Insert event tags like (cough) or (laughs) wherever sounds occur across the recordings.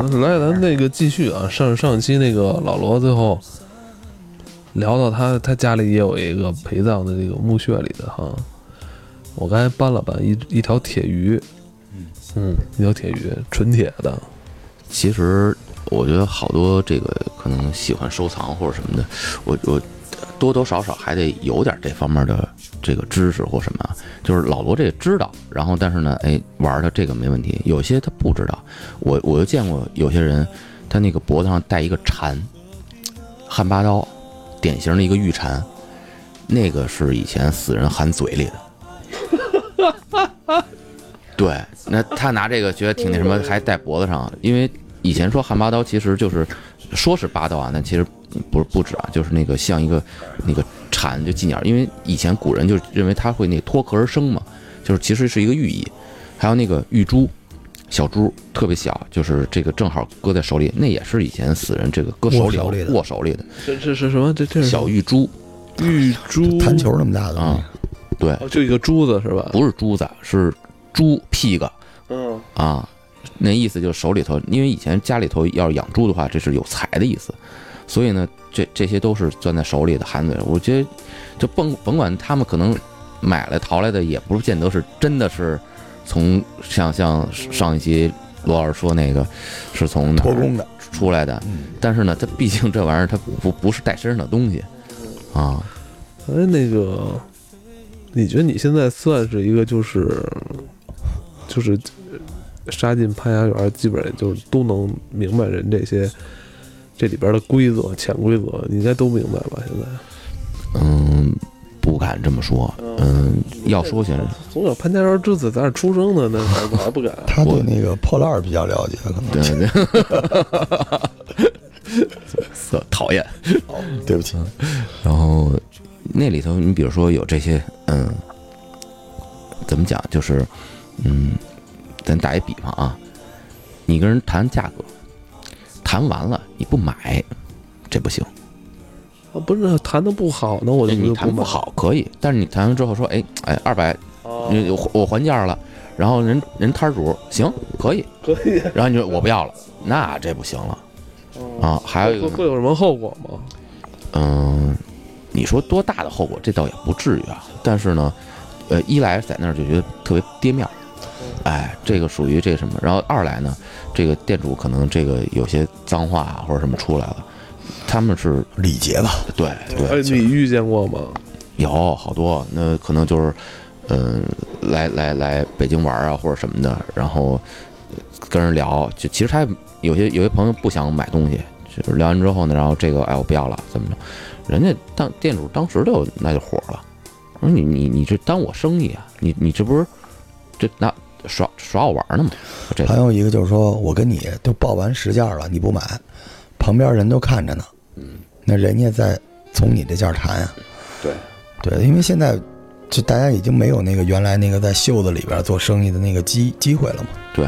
嗯，来，咱那个继续啊，上上期那个老罗最后聊到他他家里也有一个陪葬的这个墓穴里的哈，我刚才搬了搬一一条铁鱼，嗯一条铁鱼，纯铁的，其实我觉得好多这个可能喜欢收藏或者什么的，我我多多少少还得有点这方面的这个知识或什么，就是老罗这个知道，然后但是呢，哎，玩的这个没问题，有些他不知道，我我就见过有些人，他那个脖子上戴一个蝉，汉八刀，典型的一个玉蝉，那个是以前死人含嘴里的。(laughs) 对，那他拿这个觉得挺那什么，还戴脖子上，因为以前说汉八刀其实就是说是八刀啊，但其实不是不止啊，就是那个像一个那个蝉就寄鸟，因为以前古人就认为它会那脱壳而生嘛，就是其实是一个寓意。还有那个玉珠，小珠特别小，就是这个正好搁在手里，那也是以前死人这个搁手里握手里的。握手里的。这这是什么？这这是小玉珠。玉珠。弹球那么大的啊，对，哦就一个珠子是吧？不是珠子，是猪屁个。嗯，啊，那意思就是手里头，因为以前家里头要是养猪的话，这是有财的意思，所以呢，这这些都是攥在手里的含嘴。我觉得，就甭甭管他们可能买来淘来的，也不见得是真的是从像像上一期罗老师说那个是从哪儿的，出来的，嗯，但是呢，它毕竟这玩意儿它不不是带身上的东西。啊，哎，那个，你觉得你现在算是一个就是就是杀进潘家园，基本上就是都能明白人这些这里边的规则、潜规则，你应该都明白吧？现在嗯，不敢这么说，嗯，要说起来。从小潘家园之子在这儿出生的，那还 (laughs) 我还不敢。他对那个破烂儿比较了解，可能。对对，色讨厌。对不起，然后那里头，你比如说有这些，嗯，怎么讲？就是，嗯，咱打一比方啊，你跟人谈价格，谈完了你不买，这不行。啊，不是谈的不好呢，我就你就买谈不好可以，但是你谈完之后说，哎哎，二百，哦你我我还价了，然后人人摊主行可以，可以然后你说我不要了，那这不行了啊。还有一个会会有什么后果吗？嗯，你说多大的后果，这倒也不至于啊。但是呢，呃，一来在那儿就觉得特别跌面儿，哎，这个属于这什么。然后二来呢，这个店主可能这个有些脏话啊或者什么出来了，他们是礼节吧，对哎，对，你遇见过吗？有好多，那可能就是，嗯、来来来北京玩啊或者什么的，然后跟人聊，就其实他有些有些朋友不想买东西，就是聊完之后呢，然后这个哎我不要了，怎么着？人家当店主当时就那就火了，说你你你这耽误我生意啊，你你这不是这拿耍耍我玩呢嘛？这还有一个就是说我跟你都报完实价了，你不买，旁边人都看着呢，嗯，那人家在从你这价谈啊，对对，因为现在就大家已经没有那个原来那个在袖子里边做生意的那个机机会了嘛，对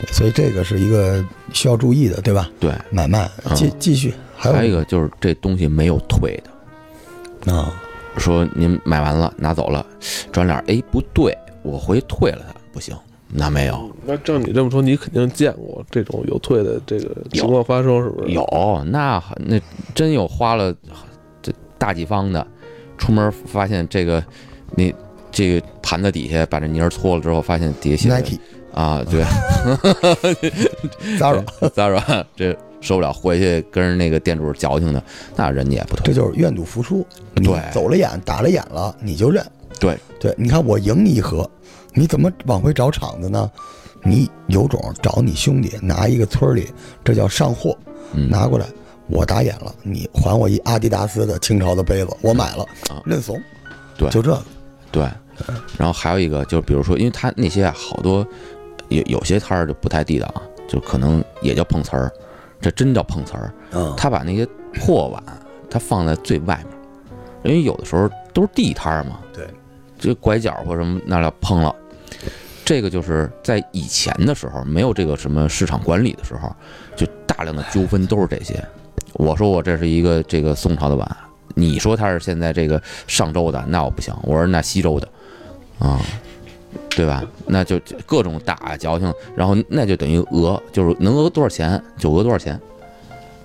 对所以这个是一个需要注意的，对吧？对，买卖继嗯继续，还有还有一个就是这东西没有退的。啊，说您买完了拿走了，转脸哎不对，我回退了它，不行，那没有那照你这么说，你肯定见过这种有退的这个情况发生，是不是？有那那真有花了这大几方的，出门发现这个你这个盘子底下把这泥儿搓了之后，发现底下写啊对 (laughs) Zara，Zara (laughs) 这受不了，回去跟人那个店主矫情的，那人家也不退，这就是愿赌服输。对走了眼，打了眼了，你就认。对。对，你看我赢你一盒，你怎么往回找场子呢？你有种找你兄弟拿一个村里，这叫上货，嗯。拿过来，我打眼了，你还我一阿迪达斯的清朝的杯子，我买了啊，认怂。对。就这个，对，然后还有一个就是，比如说，因为他那些啊，好多有有些摊儿就不太地道啊，就可能也叫碰瓷儿，这真叫碰瓷儿。嗯，他把那些破碗，他放在最外面，因为有的时候都是地摊儿嘛，对，这拐角或什么那了碰了。这个就是在以前的时候，没有这个什么市场管理的时候，就大量的纠纷都是这些。我说我这是一个这个宋朝的碗，你说它是现在这个上周的，那我不行。我说那西周的，啊，对吧？那就各种打矫情，然后那就等于讹，就是能讹多少钱就讹多少钱。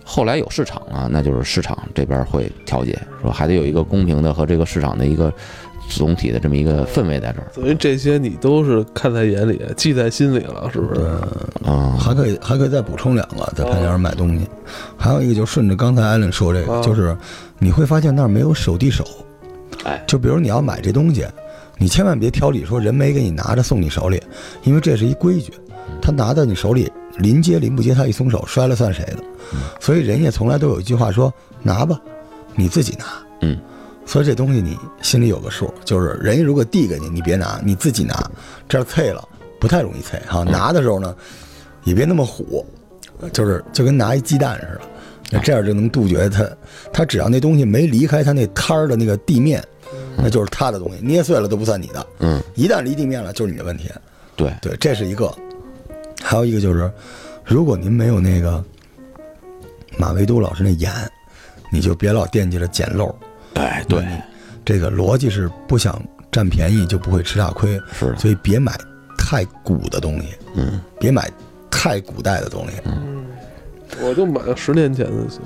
后来有市场了，那就是市场这边会调节，说还得有一个公平的和这个市场的一个总体的这么一个氛围在这儿。所以这些你都是看在眼里，记在心里了，是不是？啊、还可以还可以再补充两个，在潘家园买东西，还有一个就顺着刚才艾伦说这个，啊。就是你会发现那儿没有手递手，哎，就比如你要买这东西，你千万别挑理说人没给你拿着送你手里，因为这是一规矩，他拿到你手里临接临不接，他一松手摔了算谁的，所以人家从来都有一句话说拿吧，你自己拿，嗯，所以这东西你心里有个数，就是人家如果递给你，你别拿，你自己拿，这样啐了不太容易脆哈。拿的时候呢，也别那么虎，就是就跟拿一鸡蛋似的，那这样就能杜绝它。它只要那东西没离开它那摊儿的那个地面，那就是它的东西，捏碎了都不算你的。嗯，一旦离地面了，就是你的问题。对，对，这是一个。还有一个就是，如果您没有那个马未都老师那眼，你就别老惦记着捡漏。哎，对，这个逻辑是不想占便宜就不会吃大亏，是，所以别买太古的东西，嗯，别买太古代的东西。嗯我就买了十年前的行。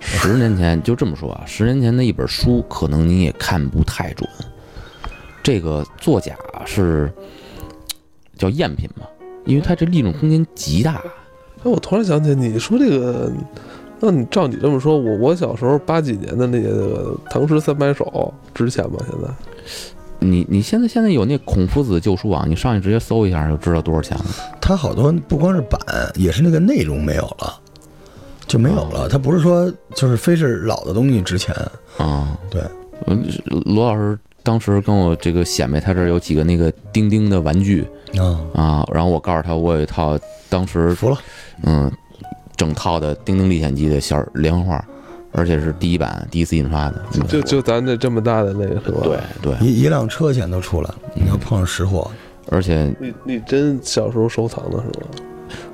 十年前就这么说啊，十年前的一本书，可能你也看不太准。这个作假是叫赝品嘛，因为它这利润空间极大。哎，我突然想起你说这个，那你照你这么说，我我小时候八几年的那个《唐诗三百首》值钱吗？现在？你你现在现在有那孔夫子旧书网，你上去直接搜一下就知道多少钱了。它好多不光是版，也是那个内容没有了，就没有了。它不是说就是非是老的东西值钱，啊、对，嗯，罗老师当时跟我这个显摆，他这儿有几个那个钉钉的玩具啊，啊，然后我告诉他我有一套当时服了。嗯整套的《丁丁历险记》的小连环画，而且是第一版第一次印刷的。嗯就就咱这这么大的那个是吧？对。对，一一辆车钱都出来了，你要碰上实货，而且你你真小时候收藏的是吧？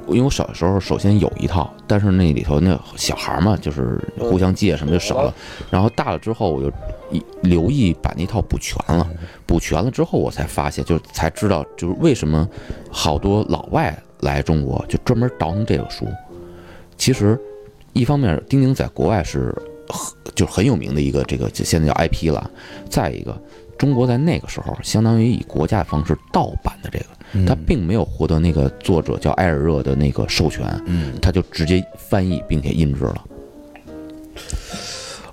因为我小时候首先有一套，但是那里头那小孩儿嘛，就是互相借什么就少了。然后大了之后，我就一留意把那套补全了。补全了之后，我才发现，就才知道，就是为什么好多老外来中国就专门倒腾这个书。其实，一方面，丁丁在国外是很就是很有名的一个这个现在叫 IP 了。再一个，中国在那个时候相当于以国家的方式盗版的这个。嗯他并没有获得那个作者叫埃尔热的那个授权，嗯，他就直接翻译并且印制了。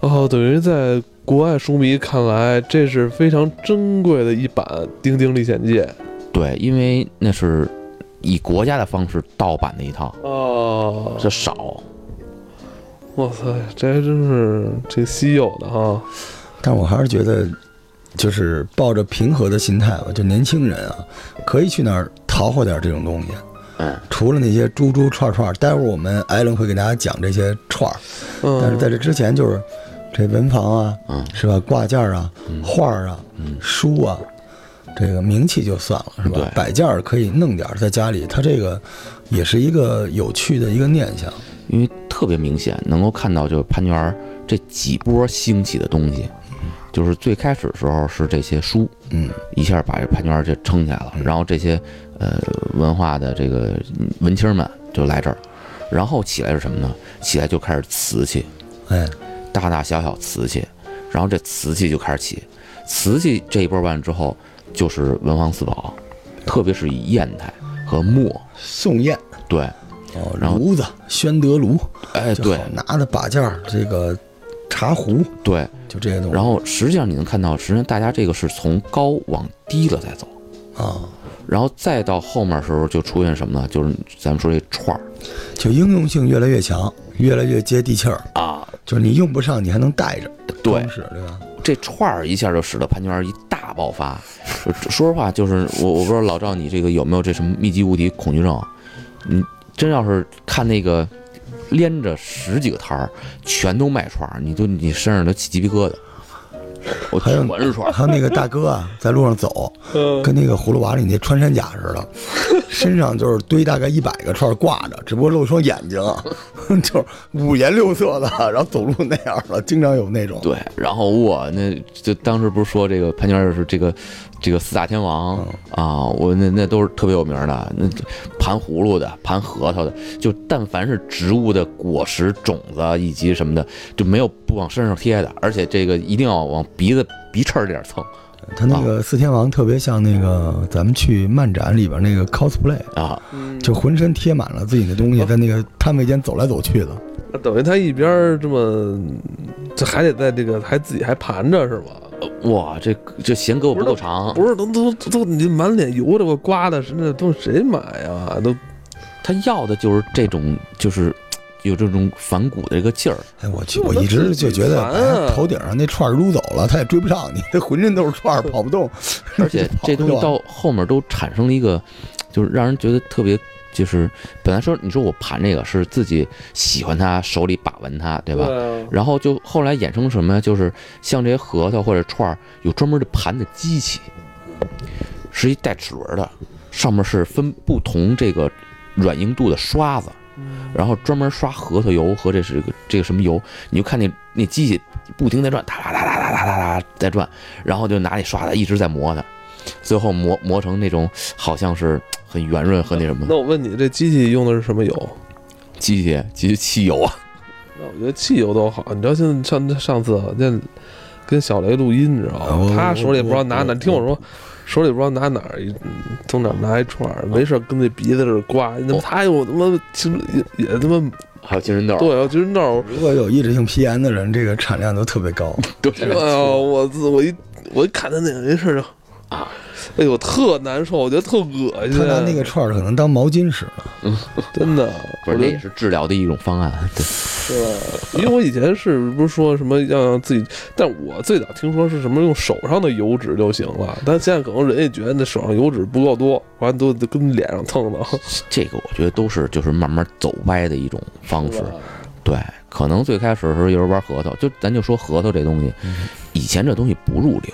哦，等于在国外书迷看来，这是非常珍贵的一版《丁丁历险记》对，因为那是以国家的方式盗版的一套，哦。这少。哇塞，这还真是挺稀有的哈。但我还是觉得，就是抱着平和的心态吧，就年轻人啊，可以去那儿淘活点这种东西。嗯，除了那些猪猪串串，待会儿我们艾伦会给大家讲这些串儿，嗯，但是在这之前就是这文房啊，嗯是吧？挂件啊，画儿啊，嗯书啊，这个名气就算了，是吧？对？摆件儿可以弄点儿在家里，它这个也是一个有趣的一个念想。因为特别明显能够看到，就是潘家园这几波兴起的东西，就是最开始的时候是这些书，嗯，一下把这潘家园就撑起来了，然后这些呃文化的这个嗯文青们就来这儿，然后起来是什么呢？起来就开始瓷器，哎，大大小小瓷器，然后这瓷器就开始起，瓷器这一波完之后就是文房四宝，特别是以砚台和墨，宋砚。对，哦，然后炉子，宣德炉，哎对。拿的把件儿，这个茶壶，对，就这些东西。然后实际上你能看到，实际上大家这个是从高往低了在走，啊，然后再到后面的时候就出现什么呢？就是咱们说这串儿。就应用性越来越强，越来越接地气儿。啊，就是你用不上，你还能带着，对。是对吧？这串儿一下就使得潘金莲一大爆发。说说实话，就是我我不知道老赵你这个有没有这什么密集无敌恐惧症？啊你真要是看那个连着十几个摊儿全都卖串儿，你就你身上都起鸡皮疙瘩。我还有我是串儿。还有那个大哥啊，在路上走，嗯跟那个葫芦娃里那穿山甲似的，身上就是堆大概一百个串挂着，只不过露一双眼睛，(laughs) 就是五颜六色的，然后走路那样的，经常有那种。对，然后我那就当时不是说这个潘娟，就是这个这个四大天王啊，我那那都是特别有名的，那盘葫芦的、盘核桃的，就但凡是植物的果实、种子以及什么的，就没有不往身上贴的，而且这个一定要往鼻子鼻翅儿这点蹭他那个四天王特别像那个咱们去漫展里边那个 cosplay，啊。就浑身贴满了自己的东西，在那个摊位间走来走去的。那等于他一边这么，这还得在这个还自己还盘着是吧？哇，这这弦胳膊不够长，不是，都都都你满脸油的，我刮的是那东西谁买呀？都他要的就是这种，就是有这种反骨的一个劲儿。哎，我去，我一直就觉得，啊哎，头顶上那串儿撸走了，他也追不上你，这浑身都是串儿，(laughs) 跑不动。而且 (laughs) 这东西到后面都产生了一个，就是让人觉得特别，就是本来说你说我盘这个是自己喜欢它手里把玩它对吧？然后就后来衍生什么呀？就是像这些核桃或者串儿有专门的盘的机器，是一带齿轮的，上面是分不同这个软硬度的刷子，然后专门刷核桃油和这是这个什么油？你就看那那机器不停在转，哒哒哒哒哒哒哒哒在转，然后就拿那刷子一直在磨它，最后磨磨成那种好像是。很圆润和那什么那我问你，这机器用的是什么油？机器机器汽油啊，那我觉得汽油都好。你知道现在上上次好像跟小雷录音，你知道吗？他手里不知道拿哪，听我说，手里不知道拿哪儿从哪儿拿一串儿，没事儿跟那鼻子这儿刮。那他有他妈其实也也他妈还有金针豆，对啊，就是那儿。如果有抑制性皮炎的人，这个产量都特别高。对哎呦，我自我一我一看他那个没事儿就啊，哎呦特难受，我觉得特恶心。他拿那个串儿可能当毛巾使呢。真的，(laughs) 不是，也是治疗的一种方案。对，是吧？因为我以前是不是说什么要让自己，但我最早听说是什么用手上的油脂就行了，但现在可能人也觉得那手上油脂不够多，完了都都跟脸上蹭的，(laughs) 这个我觉得都是就是慢慢走歪的一种方式对，可能最开始的时候有人玩核桃，就咱就说核桃这东西，以前这东西不入流，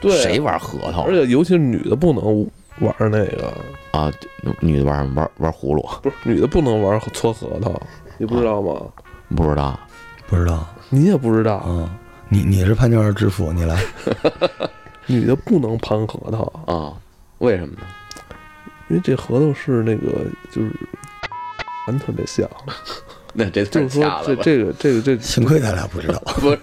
对，谁玩核桃而且尤其是女的不能玩那个，啊？女的玩玩玩葫芦，不是女的不能玩搓核桃，你不知道吗？不知道不知道你也不知道，啊？你你是潘家园之父，你来。(laughs) 女的不能盘核桃，啊？为什么呢？因为这核桃是那个就是。盘 (laughs) 特别像，那这就是说这这个这个这幸亏咱俩不知道，不是？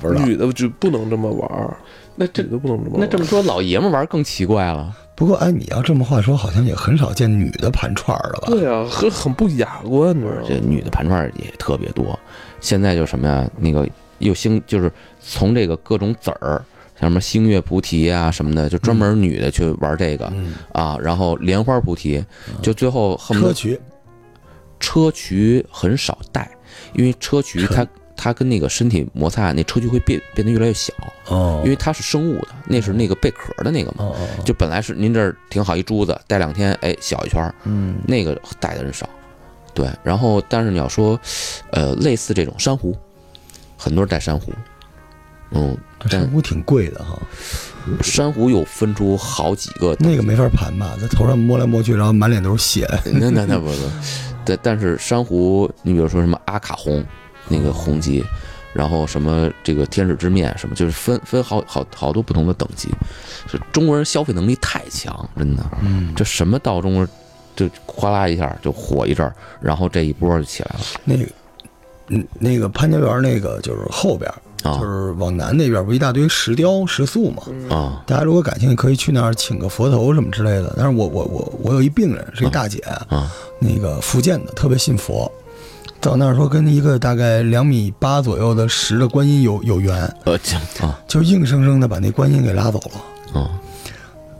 不知道。女的就不能这么玩儿，那这女的不能这么玩儿。那这么说，老爷们玩更奇怪了。不过，哎，你要这么话说，好像也很少见女的盘串儿了吧？对啊，很很不雅观，你知道吗？这女的盘串儿也特别多。现在就什么呀？那个又兴，就是从这个各种籽儿，像什么星月菩提啊什么的，就专门女的去玩这个、嗯，啊。然后莲花菩提，就最后恨不得砗磲很少带，因为砗磲它它跟那个身体摩擦，那砗磲会变变得越来越小，哦，因为它是生物的，那是那个贝壳的那个嘛。哦哦，就本来是您这儿挺好一珠子，戴两天，哎，小一圈儿，嗯，那个带的人少。对，然后但是你要说，呃，类似这种珊瑚，很多人带珊瑚，嗯，珊瑚挺贵的哈，珊瑚又分出好几个，那个没法盘吧，在头上摸来摸去，然后满脸都是血。那那那不不，但但是珊瑚，你比如说什么阿卡红，那个红级，然后什么这个天使之面什么，就是分分好好好多不同的等级，就中国人消费能力太强，真的，嗯，这什么到中国就哗啦一下就火一阵儿，然后这一波就起来了。那个，嗯，那个潘家园那个就是后边，啊。就是往南那边不一大堆石雕石塑嘛。啊。大家如果感兴趣，可以去那儿请个佛头什么之类的。但是我我我我有一病人是一大姐，啊。那个福建的，特别信佛，到那儿说跟一个大概两米八左右的石的观音有有缘，呃啊。就硬生生的把那观音给拉走了。啊。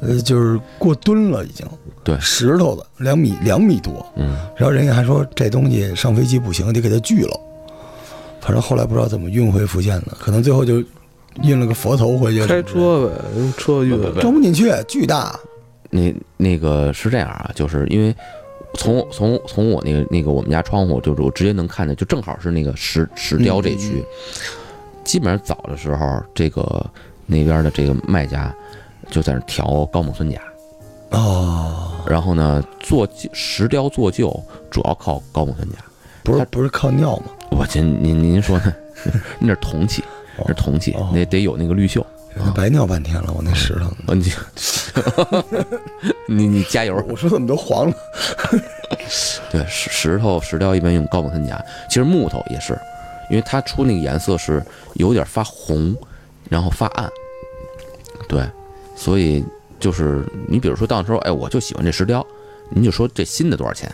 呃，就是过吨了已经，对。石头的两米两米多，嗯。然后人家还说这东西上飞机不行，得给它锯了。反正后来不知道怎么运回福建的，可能最后就运了个佛头回去。开车呗，用车运。不装不进去，巨大。那那个是这样啊，就是因为从从从我那个那个我们家窗户，就是我直接能看见，就正好是那个石石雕这区。基本上早的时候，这个那边的这个卖家就在那调高锰酸钾，哦，然后呢做旧石雕做旧主要靠高锰酸钾。不是不是靠尿吗？我这您您说呢？(laughs) 那是铜器，哦那是铜器哦，那得有那个绿锈。那白尿半天了，我那石头。哦，你 (laughs) 你你加油！我说怎么都黄了？对，石石头石雕一般用高锰酸钾，其实木头也是，因为它出那个颜色是有点发红，然后发暗。对，所以就是你比如说到时候，哎，我就喜欢这石雕，您就说这新的多少钱？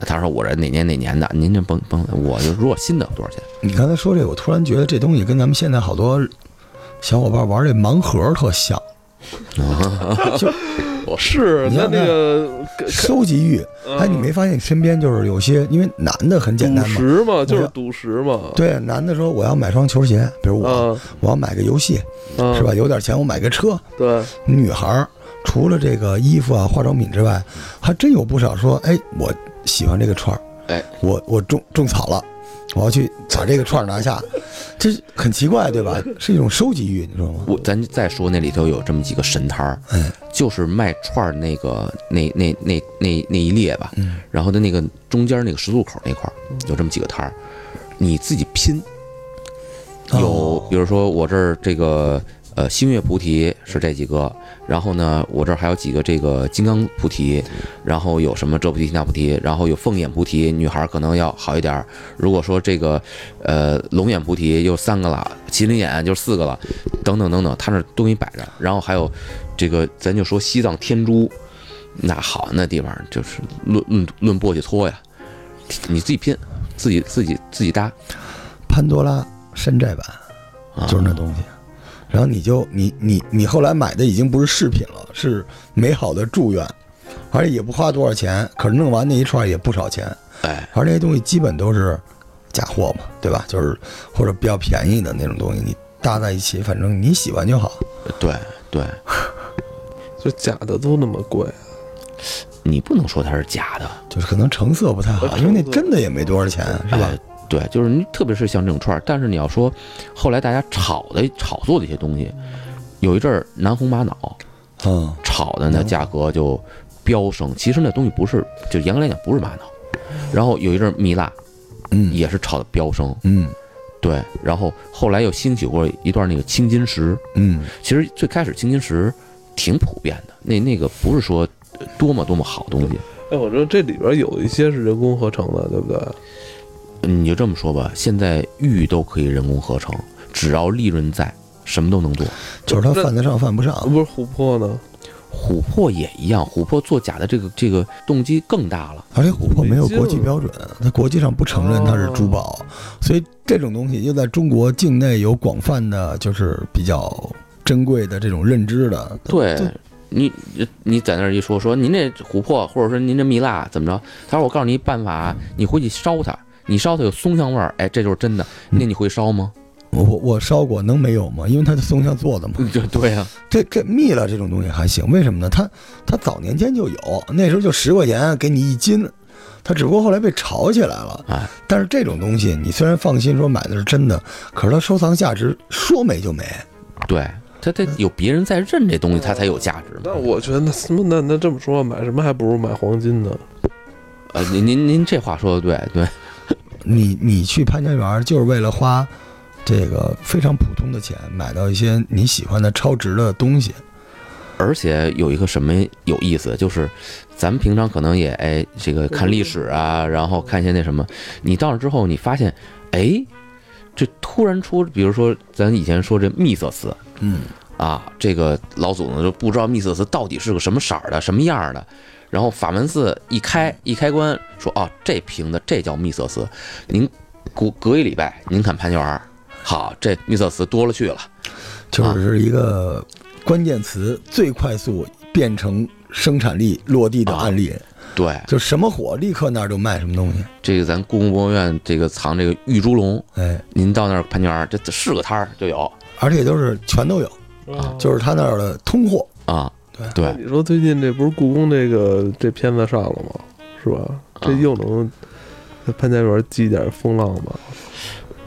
他说我这哪年哪年的，您就甭甭，我就如果新的多少钱？你刚才说这个，我突然觉得这东西跟咱们现在好多小伙伴玩这盲盒特像，(laughs) 就是那你看那个收集欲。哎，你没发现你身边就是有些，因为男的很简单嘛。赌石嘛，就是赌石嘛，对，男的说我要买双球鞋，比如我，啊我要买个游戏，啊，是吧？？有点钱我买个车。对，女孩儿除了这个衣服啊、化妆品之外，还真有不少说，哎，我喜欢这个串儿，哎，我我种种草了，我要去把这个串儿拿下，这很奇怪，对吧？是一种收集欲，你知道吗？我咱再说那里头有这么几个神摊儿，哎，就是卖串儿那个那那那那那一列吧，嗯。然后的那个中间那个十字路口那块儿有这么几个摊儿，你自己拼。有哦，比如说我这儿这个呃星月菩提是这几个，然后呢我这儿还有几个这个金刚菩提，然后有什么这菩提那菩提，然后有凤眼菩提，女孩儿可能要好一点儿。如果说这个呃龙眼菩提又三个了，麒麟眼就四个了，等等等等，他那儿都给你摆着。然后还有这个咱就说西藏天珠，那好那地方就是论论论簸箕搓呀，你自己拼，自己自己自己搭。潘多拉山寨版啊就是那东西。然后你就你你你后来买的已经不是饰品了，是美好的祝愿，而且也不花多少钱，可是弄完那一串也不少钱。哎，而这些东西基本都是假货嘛，对吧？就是或者比较便宜的那种东西，你搭在一起，反正你喜欢就好。对对，(laughs) 就假的都那么贵，你不能说它是假的，就是可能成色不太好，呃因为那真的也没多少钱，是吧哎？对，就是你，特别是像这种串儿，但是你要说后来大家炒的炒作的一些东西，有一阵儿南红玛瑙嗯，炒的那价格就飙升，其实那东西不是，就严格来讲不是玛瑙。然后有一阵儿蜜蜡嗯。也是炒的飙升，嗯。对，然后后来又兴起过一段那个青金石，嗯，其实最开始青金石挺普遍的，那那个不是说多么多么好东西，哎，我说这里边有一些是人工合成的，对不对？你就这么说吧，现在玉都可以人工合成，只要利润在，什么都能做。就是它犯得上犯不上。不是琥珀呢？琥珀也一样，琥珀做假的这个这个动机更大了。而且琥珀没有国际标准，它国际上不承认它是珠宝，所以这种东西又在中国境内有广泛的，就是比较珍贵的这种认知的。对你你在那儿一说说您这琥珀或者说您这蜜蜡怎么着？他说我告诉你一办法，你回去烧它，你烧它有松香味儿，哎，这就是真的。那你会烧吗？我我我烧过，能没有吗？因为它是松香做的嘛。(laughs) 对对呀、这这蜜了这种东西还行，为什么呢？它它早年间就有，那时候就十块钱给你一斤，它只不过后来被炒起来了。哎，但是这种东西，你虽然放心说买的是真的，可是它收藏价值说没就没。对，它得有别人在认这东西，它才有价值。那我觉得那什么那那这么说，买什么还不如买黄金呢？呃，您您您这话说的对对，你你去潘家园就是为了花这个非常普通的钱，买到一些你喜欢的超值的东西。而且有一个什么有意思，就是咱们平常可能也哎这个看历史啊，然后看一些那什么，你到那之后，你发现哎，这突然出，比如说咱以前说这密色瓷嗯，啊，这个老祖宗就不知道密色瓷到底是个什么色儿的、什么样儿的。然后法门寺一开一开关，说哦，这瓶子这叫密色瓷。您隔隔一礼拜，您看潘家园，好，这密色瓷多了去了。就是一个关键词最快速变成生产力落地的案例，对，就什么火立刻那儿就卖什么东西。这个咱故宫博物院这个藏这个玉猪龙，哎，您到那儿潘家园儿，这这是个摊儿就有而且都是全都有，啊就是他那儿的通货。啊。对对，你说最近这不是故宫这个这片子上了吗？是吧？这又能在潘家园激点风浪吧？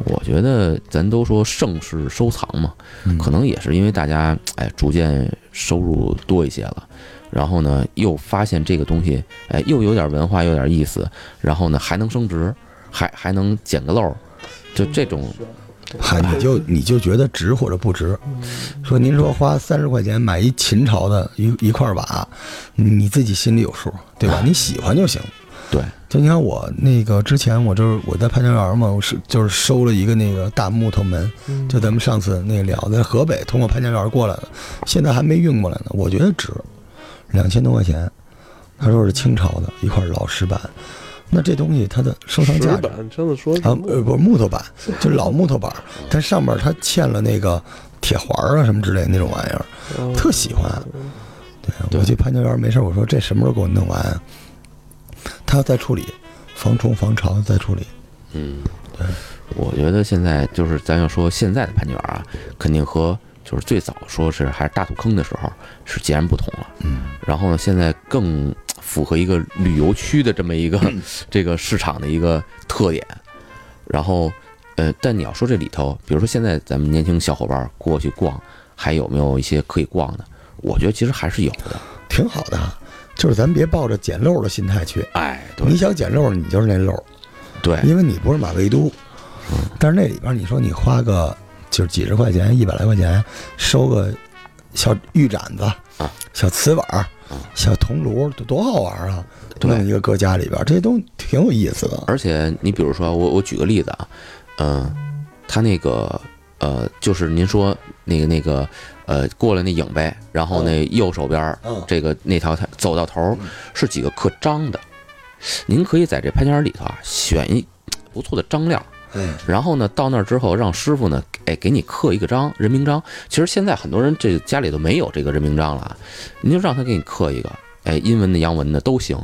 我觉得咱都说盛世收藏嘛，嗯可能也是因为大家哎逐渐收入多一些了，然后呢又发现这个东西哎又有点文化，有点意思，然后呢还能升值，还还能捡个漏儿，就这种嗨，你就你就觉得值或者不值？说您说花三十块钱买一秦朝的一一块瓦，你自己心里有数，对吧？(laughs) 你喜欢就行。对，就你看我那个之前我就是我在潘家园嘛，我是就是收了一个那个大木头门，就咱们上次那个聊在河北通过潘家园过来的，现在还没运过来呢，我觉得值，两千多块钱。他说是清朝的一块老石板，那这东西它的收藏价值板真的说啊，呃，不是木头板，就是老木头板，它上面它嵌了那个铁环儿啊什么之类的那种玩意儿，嗯特喜欢。对，我去潘家园没事儿，我说这什么时候给我弄完啊？他要再处理，防虫防潮再处理。嗯，我觉得现在就是咱要说现在的潘家园啊，肯定和就是最早说是还是大土坑的时候是截然不同了。嗯，然后呢，现在更符合一个旅游区的这么一个 (clears throat) 这个市场的一个特点。然后，呃，但你要说这里头，比如说现在咱们年轻小伙伴过去逛，还有没有一些可以逛的？我觉得其实还是有的。挺好的，就是咱别抱着捡漏的心态去。哎，你想捡漏，你就是那漏，对，因为你不是马未都。但是那里边你说你花个就是几十块钱、一百来块钱收个小玉盏子啊、小瓷碗儿、小铜炉，多多好玩啊！对弄一个搁家里边，这些都挺有意思的。而且你比如说，我我举个例子啊，嗯、他那个呃，就是您说那个那个呃，过了那影呗，然后那右手边这个那条它走到头儿是几个刻章的，您可以在这潘家园里头啊选一不错的章料。嗯，然后呢，到那儿之后，让师傅呢，哎，给你刻一个章，人名章。其实现在很多人这家里都没有这个人名章了啊，您就让他给你刻一个，哎，英文的、洋文的都行。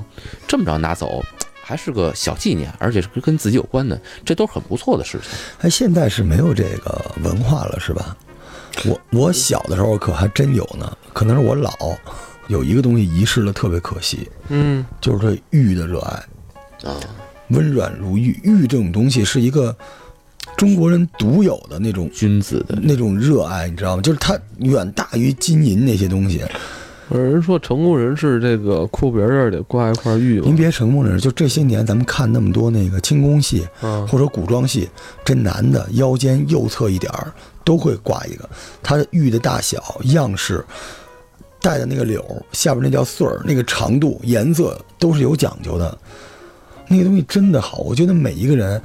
这么着拿走，还是个小纪念，而且是跟自己有关的，这都是很不错的事情。哎，现在是没有这个文化了，是吧？我我小的时候可还真有呢，可能是我老有一个东西遗失了，特别可惜，嗯，就是对玉的热爱。啊，温软如玉，玉这种东西是一个中国人独有的那种君子的那种热爱，你知道吗？就是它远大于金银那些东西。有人说成功人士这个裤边这儿得挂一块玉嘛，您别成功人士，就这些年咱们看那么多那个轻功戏嗯，或者古装戏，这男的腰间右侧一点儿都会挂一个，他的玉的大小、样式、戴的那个柳儿下边那叫穗儿，那个长度、颜色都是有讲究的。那个东西真的好，我觉得每一个人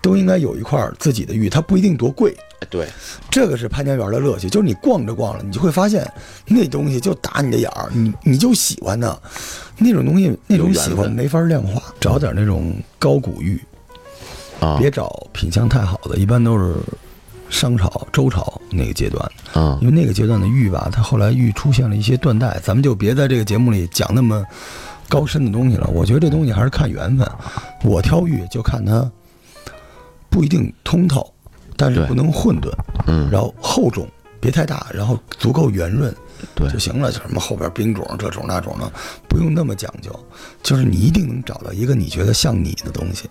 都应该有一块自己的玉，它不一定多贵。哎对，这个是潘家园的乐趣，就是你逛着逛着，你就会发现那东西就打你的眼儿，你你就喜欢它，那种东西那种喜欢没法量化。找点那种高古玉，啊别找品相太好的，一般都是商朝、周朝那个阶段，啊因为那个阶段的玉吧，它后来玉出现了一些断代，咱们就别在这个节目里讲那么高深的东西了。我觉得这东西还是看缘分，我挑玉就看它不一定通透，但是不能混沌，嗯，然后厚重别太大，然后足够圆润对就行了。就什么后边冰种这种那种的，不用那么讲究，就是你一定能找到一个你觉得像你的东西。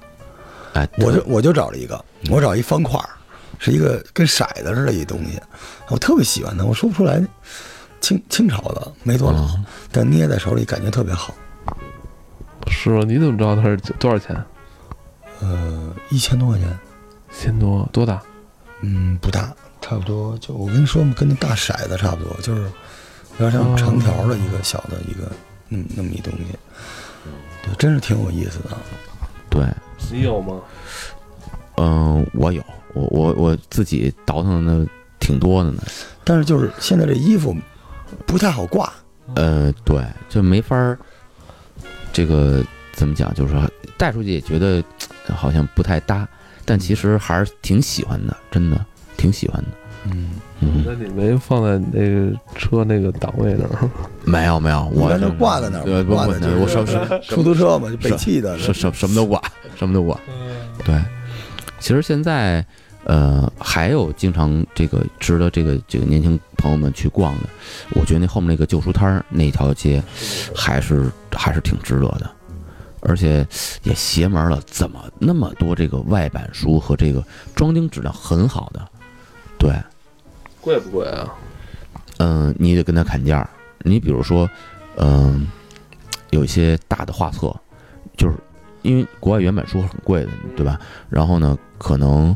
哎，我就我就找了一个，我找一方块儿，是一个跟骰子似的一东西，我特别喜欢它，我说不出来，清清朝的没多老，但捏在手里感觉特别好。是吗？你怎么知道它是多少钱？呃，一千多块钱，千多，多大？嗯，不大，差不多就我跟你说嘛，跟那大骰子差不多，就是有点像长条的一个小的一个那么那么一东西，对，真是挺有意思的。对，你有吗？嗯，我有，我我我自己倒腾的挺多的呢。但是就是现在这衣服不太好挂，呃，对，就没法儿，这个怎么讲？就是说带出去也觉得呃 (tsk) 好像不太搭，但其实还是挺喜欢的，真的挺喜欢的。嗯，嗯，那你没放在你那个车那个档位那儿？没有没有，我一般都挂在那儿对，不不，挂在那儿我什什 (laughs) 出租车嘛，就北汽的，什什什么都挂，什么都挂。对，其实现在呃还有经常这个值得这个这个年轻朋友们去逛的，我觉得那后面那个旧书摊儿那条街还是还是挺值得的。而且也邪门了，怎么那么多这个外版书和这个装订质量很好的？对，贵不贵啊？嗯，你得跟他砍价儿。你比如说，嗯，有一些大的画册，就是因为国外原版书很贵的，对吧？然后呢，可能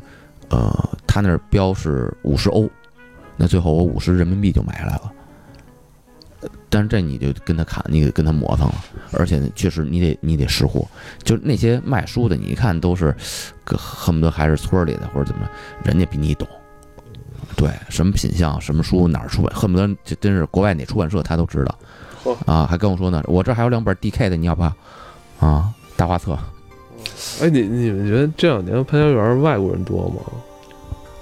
呃，他那儿标是五十欧，那最后我五十人民币就买下来了。呃但是这你就跟他砍，你得跟他磨蹭了，而且呢，确实你得你得识货。就那些卖书的，你一看都是，个恨不得还是村里的或者怎么着，人家比你懂。对，什么品相，什么书哪儿出版，恨不得这真是国外哪出版社他都知道。啊，还跟我说呢，我这还有两本 DK 的，你要不要？啊，大画册哎，你你们觉得这两年潘家园外国人多吗？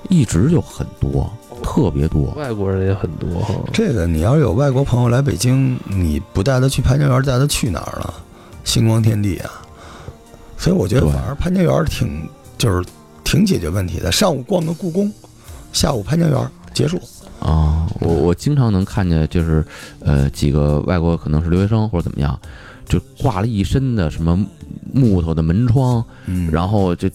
一直就很多，特别多。外国人也很多哈。这个你要是有外国朋友来北京，你不带他去潘家园，带他去哪儿了？星光天地啊！所以我觉得反而潘家园挺就是挺解决问题的。上午逛个故宫，下午潘家园结束。啊，我我经常能看见，就是呃几个外国可能是留学生或者怎么样，就挂了一身的什么木头的门窗，嗯，然后就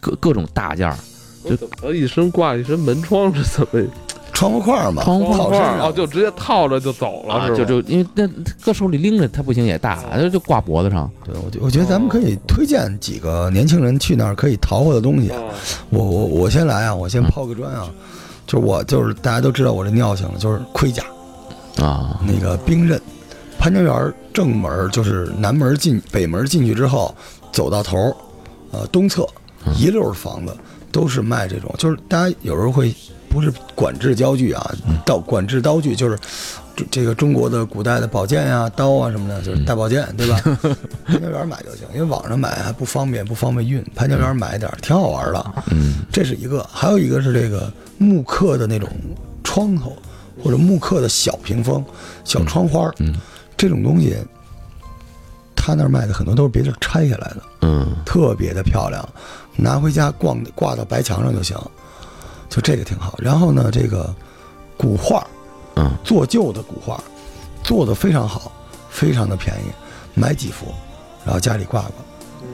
各各种大件儿，就怎么一身挂一身门窗是怎么？窗户块嘛，窗户套身上哦，就直接套着就走了，啊，就就因为那搁手里拎着，它不行也大，就就挂脖子上。对，我觉我觉得咱们可以推荐几个年轻人去那儿可以淘货的东西。哦。我我我先来啊，我先抛个砖啊，就是我就是大家都知道我这尿性，就是盔甲。啊，那个兵刃。潘家园正门就是南门进北门进去之后，走到头，呃东侧一溜儿房子都是卖这种，就是大家有时候会不是管制焦具啊，刀管制刀具就是这这个中国的古代的宝剑呀、刀啊什么的，就是大宝剑，对吧？(laughs) 潘家园买就行，因为网上买还不方便，不方便运。潘家园买点挺好玩的，嗯。这是一个，还有一个是这个木刻的那种窗口，或者木刻的小屏风、小窗花儿，嗯这种东西，他那儿卖的很多都是别地儿拆下来的，嗯特别的漂亮，拿回家挂挂到白墙上就行，就这个挺好。然后呢，这个古画，嗯，做旧的古画，做的非常好，非常的便宜，买几幅，然后家里挂挂。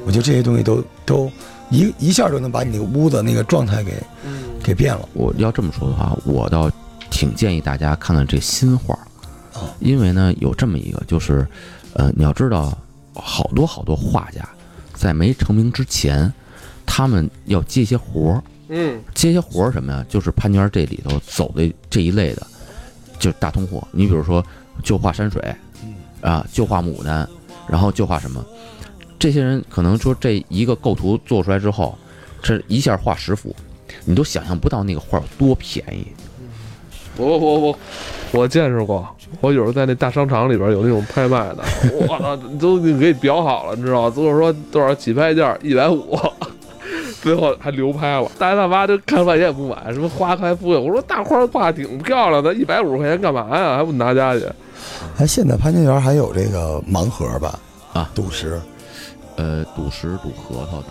我觉得这些东西都都一一下就能把你那个屋子那个状态给嗯给变了。我要这么说的话，我倒挺建议大家看看这新画因为呢有这么一个，就是呃，你要知道，好多好多画家在没成名之前，他们要接一些活儿，嗯接一些活儿什么呀？就是潘娟这里头走的这一类的，就是大通货。你比如说就画山水，嗯啊，就画牡丹，然后就画什么？这些人可能说这一个构图做出来之后，这一下画十幅，你都想象不到那个画有多便宜。我我我我见识过，我有时候在那大商场里边有那种拍卖的，我操，都给你裱好了，你知道吗？最后说多少起拍价一百五，(laughs) 最后还流拍了，大爷大妈就看半天也不买，什么花开富贵，我说大花挂挺漂亮的，一百五十块钱干嘛呀？还不拿家去？哎，现在潘家园还有这个盲盒吧？啊，赌石。呃，赌石、赌核桃的，